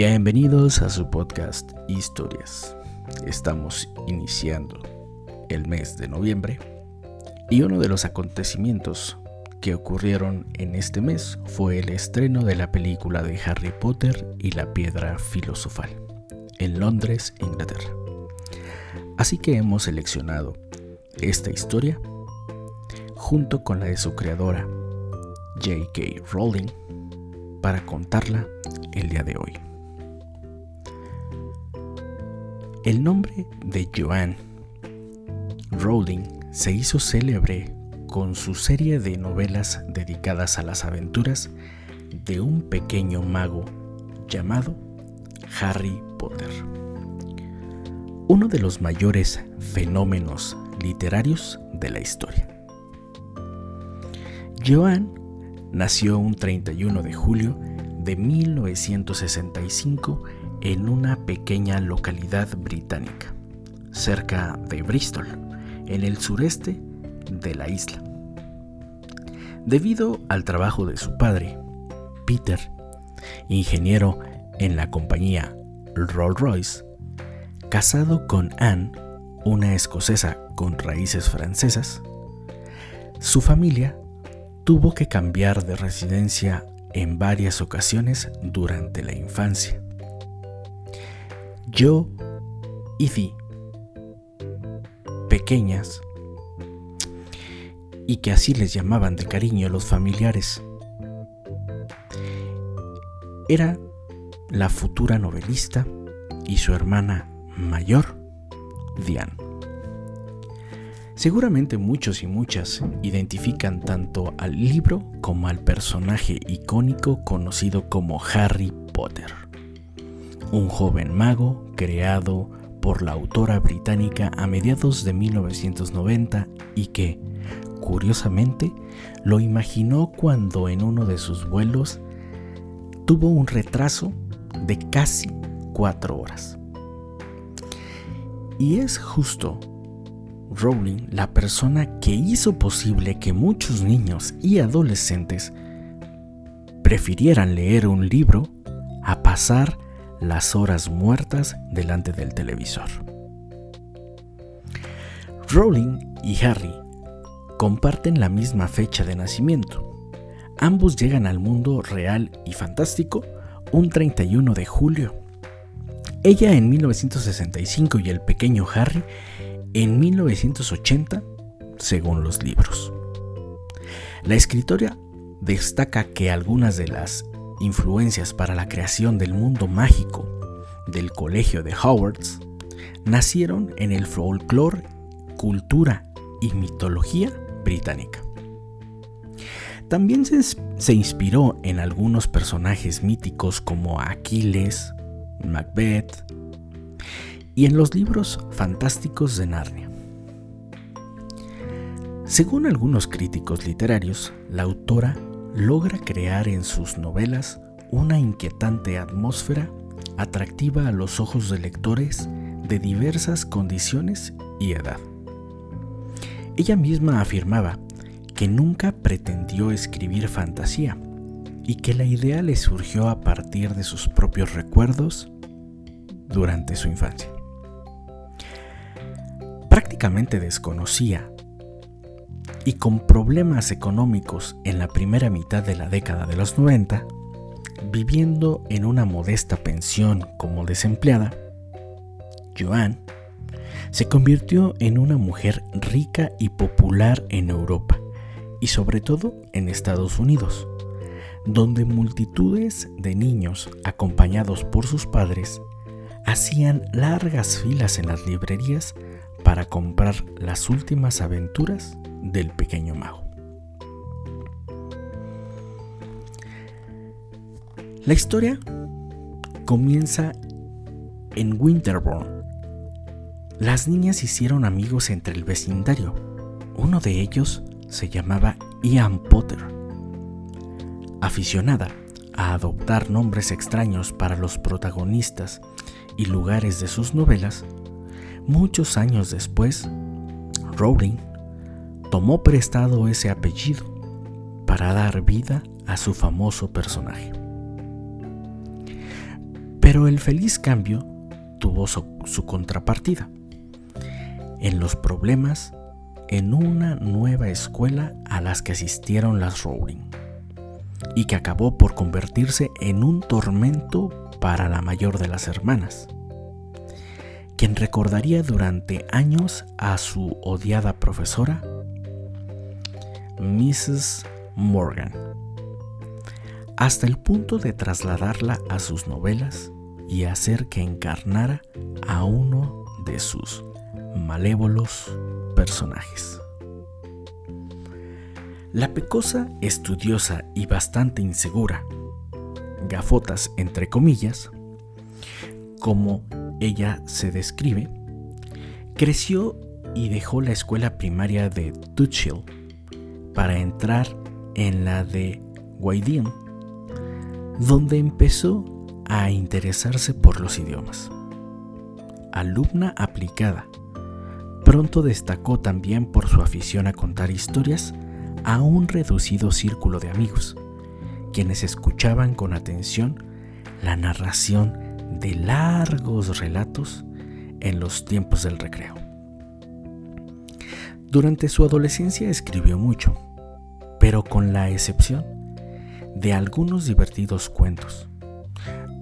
Bienvenidos a su podcast Historias. Estamos iniciando el mes de noviembre y uno de los acontecimientos que ocurrieron en este mes fue el estreno de la película de Harry Potter y la piedra filosofal en Londres, Inglaterra. Así que hemos seleccionado esta historia junto con la de su creadora J.K. Rowling para contarla el día de hoy. El nombre de Joanne Rowling se hizo célebre con su serie de novelas dedicadas a las aventuras de un pequeño mago llamado Harry Potter. Uno de los mayores fenómenos literarios de la historia. Joanne nació un 31 de julio de 1965 en una pequeña localidad británica, cerca de Bristol, en el sureste de la isla. Debido al trabajo de su padre, Peter, ingeniero en la compañía Rolls-Royce, casado con Anne, una escocesa con raíces francesas, su familia tuvo que cambiar de residencia en varias ocasiones durante la infancia. Yo y Di, pequeñas, y que así les llamaban de cariño los familiares, era la futura novelista y su hermana mayor, Diane. Seguramente muchos y muchas identifican tanto al libro como al personaje icónico conocido como Harry Potter, un joven mago creado por la autora británica a mediados de 1990 y que, curiosamente, lo imaginó cuando en uno de sus vuelos tuvo un retraso de casi cuatro horas. Y es justo Rowling la persona que hizo posible que muchos niños y adolescentes prefirieran leer un libro a pasar las horas muertas delante del televisor. Rowling y Harry comparten la misma fecha de nacimiento. Ambos llegan al mundo real y fantástico un 31 de julio. Ella en 1965 y el pequeño Harry en 1980, según los libros. La escritora destaca que algunas de las influencias para la creación del mundo mágico del Colegio de Howards nacieron en el folclore, cultura y mitología británica. También se, se, inspiró en algunos personajes míticos como Aquiles, Macbeth y en los libros fantásticos de Narnia. Según algunos críticos literarios, la autora logra crear en sus novelas una inquietante atmósfera atractiva a los ojos de lectores de diversas condiciones y edad. Ella misma afirmaba que nunca pretendió escribir fantasía y que la idea le surgió a partir de sus propios recuerdos durante su infancia prácticamente desconocía y con problemas económicos en la primera mitad de la década de los 90, viviendo en una modesta pensión como desempleada, Joan se convirtió en una mujer rica y popular en Europa y sobre todo en Estados Unidos, donde multitudes de niños acompañados por sus padres hacían largas filas en las librerías para comprar las últimas aventuras del pequeño mago. La historia comienza en Winterborn. Las niñas hicieron amigos entre el vecindario. Uno de ellos se llamaba Ian Potter. Aficionada a adoptar nombres extraños para los protagonistas y lugares de sus novelas, Muchos años después, Rowling tomó prestado ese apellido para dar vida a su famoso personaje. Pero el feliz cambio tuvo su, contrapartida. En los problemas en una nueva escuela a las que asistieron las Rowling y que acabó por convertirse en un tormento para la mayor de las hermanas, quien recordaría durante años a su odiada profesora, Mrs. Morgan, hasta el punto de trasladarla a sus novelas y hacer que encarnara a uno de sus malévolos personajes. La pecosa, estudiosa y bastante insegura, gafotas entre comillas, como ella se describe, creció y dejó la escuela primaria de Tuchel para entrar en la de Guaidín, donde empezó a interesarse por los idiomas. Alumna aplicada Pronto destacó también por su afición a contar historias a un reducido círculo de amigos, quienes escuchaban con atención la narración de largos relatos en los tiempos del recreo. Durante su adolescencia escribió mucho, pero con la excepción de algunos divertidos cuentos.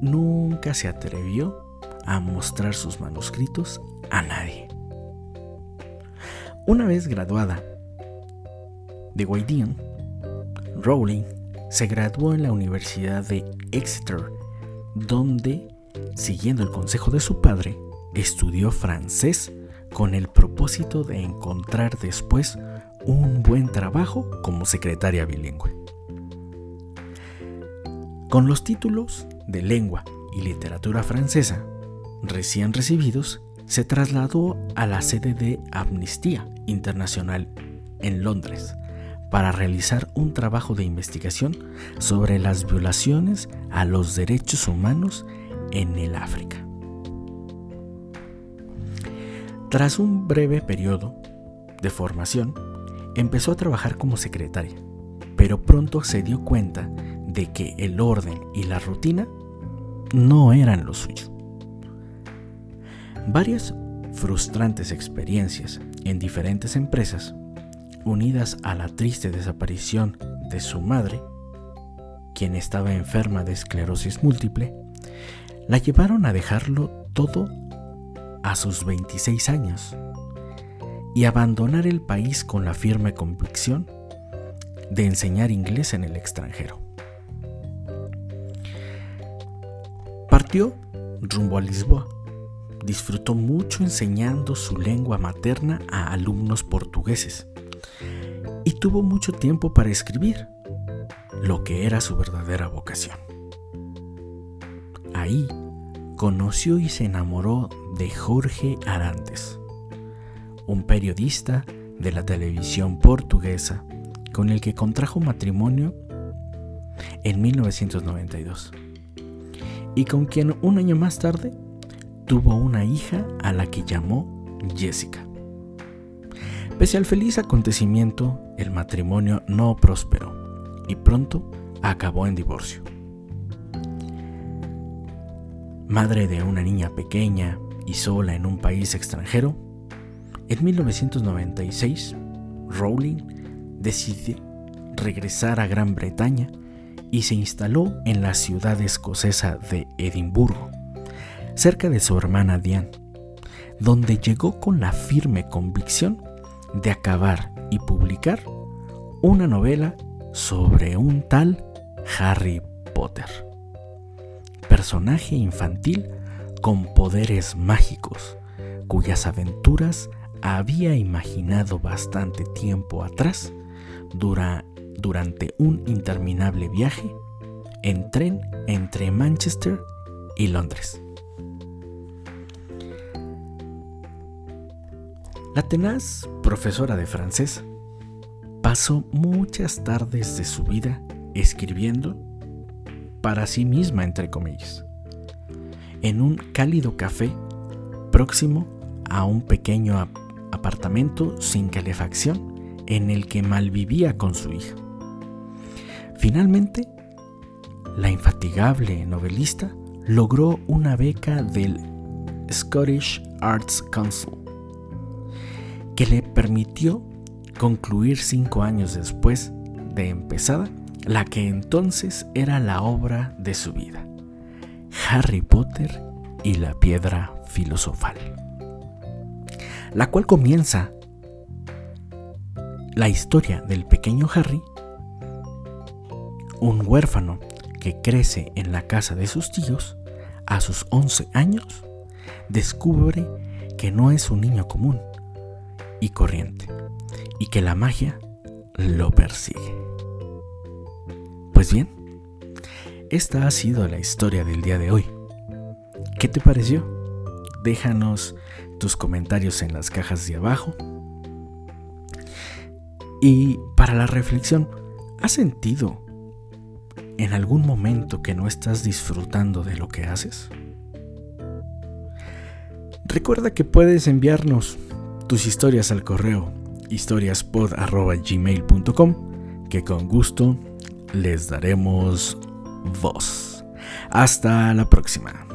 Nunca se atrevió a mostrar sus manuscritos a nadie. Una vez graduada de Waydian, Rowling se graduó en la Universidad de Exeter, donde, siguiendo el consejo de su padre, estudió francés con el propósito de encontrar después un buen trabajo como secretaria bilingüe. Con los títulos de lengua y literatura francesa recién recibidos, se trasladó a la sede de Amnistía Internacional en Londres para realizar un trabajo de investigación sobre las violaciones a los derechos humanos en el África. Tras un breve periodo de formación, empezó a trabajar como secretaria, pero pronto se dio cuenta de que el orden y la rutina no eran lo suyo. Varias frustrantes experiencias en diferentes empresas, unidas a la triste desaparición de su madre, quien estaba enferma de esclerosis múltiple, la llevaron a dejarlo todo a sus 26 años y abandonar el país con la firme convicción de enseñar inglés en el extranjero. Partió rumbo a Lisboa, disfrutó mucho enseñando su lengua materna a alumnos portugueses y tuvo mucho tiempo para escribir, lo que era su verdadera vocación. Ahí conoció y se enamoró de Jorge Arantes, un periodista de la televisión portuguesa con el que contrajo matrimonio en 1992 y con quien un año más tarde tuvo una hija a la que llamó Jessica. Pese al feliz acontecimiento, el matrimonio no prosperó y pronto acabó en divorcio. Madre de una niña pequeña y sola en un país extranjero, en 1996 Rowling decide regresar a Gran Bretaña y se instaló en la ciudad escocesa de Edimburgo cerca de su hermana Diane, donde llegó con la firme convicción de acabar y publicar una novela sobre un tal Harry Potter, personaje infantil con poderes mágicos, cuyas aventuras había imaginado bastante tiempo atrás durante un interminable viaje en tren entre Manchester y Londres. La tenaz profesora de francés pasó muchas tardes de su vida escribiendo para sí misma, entre comillas, en un cálido café próximo a un pequeño apartamento sin calefacción en el que malvivía con su hija. Finalmente, la infatigable novelista logró una beca del Scottish Arts Council que le permitió concluir cinco años después de empezada la que entonces era la obra de su vida, Harry Potter y la piedra filosofal, la cual comienza la historia del pequeño Harry, un huérfano que crece en la casa de sus tíos, a sus 11 años, descubre que no es un niño común y corriente, y que la magia lo persigue. Pues bien, esta ha sido la historia del día de hoy. ¿Qué te pareció? Déjanos tus comentarios en las cajas de abajo. Y para la reflexión, ¿has sentido en algún momento que no estás disfrutando de lo que haces? Recuerda que puedes enviarnos tus historias al correo historiaspod.gmail.com que con gusto les daremos voz. Hasta la próxima.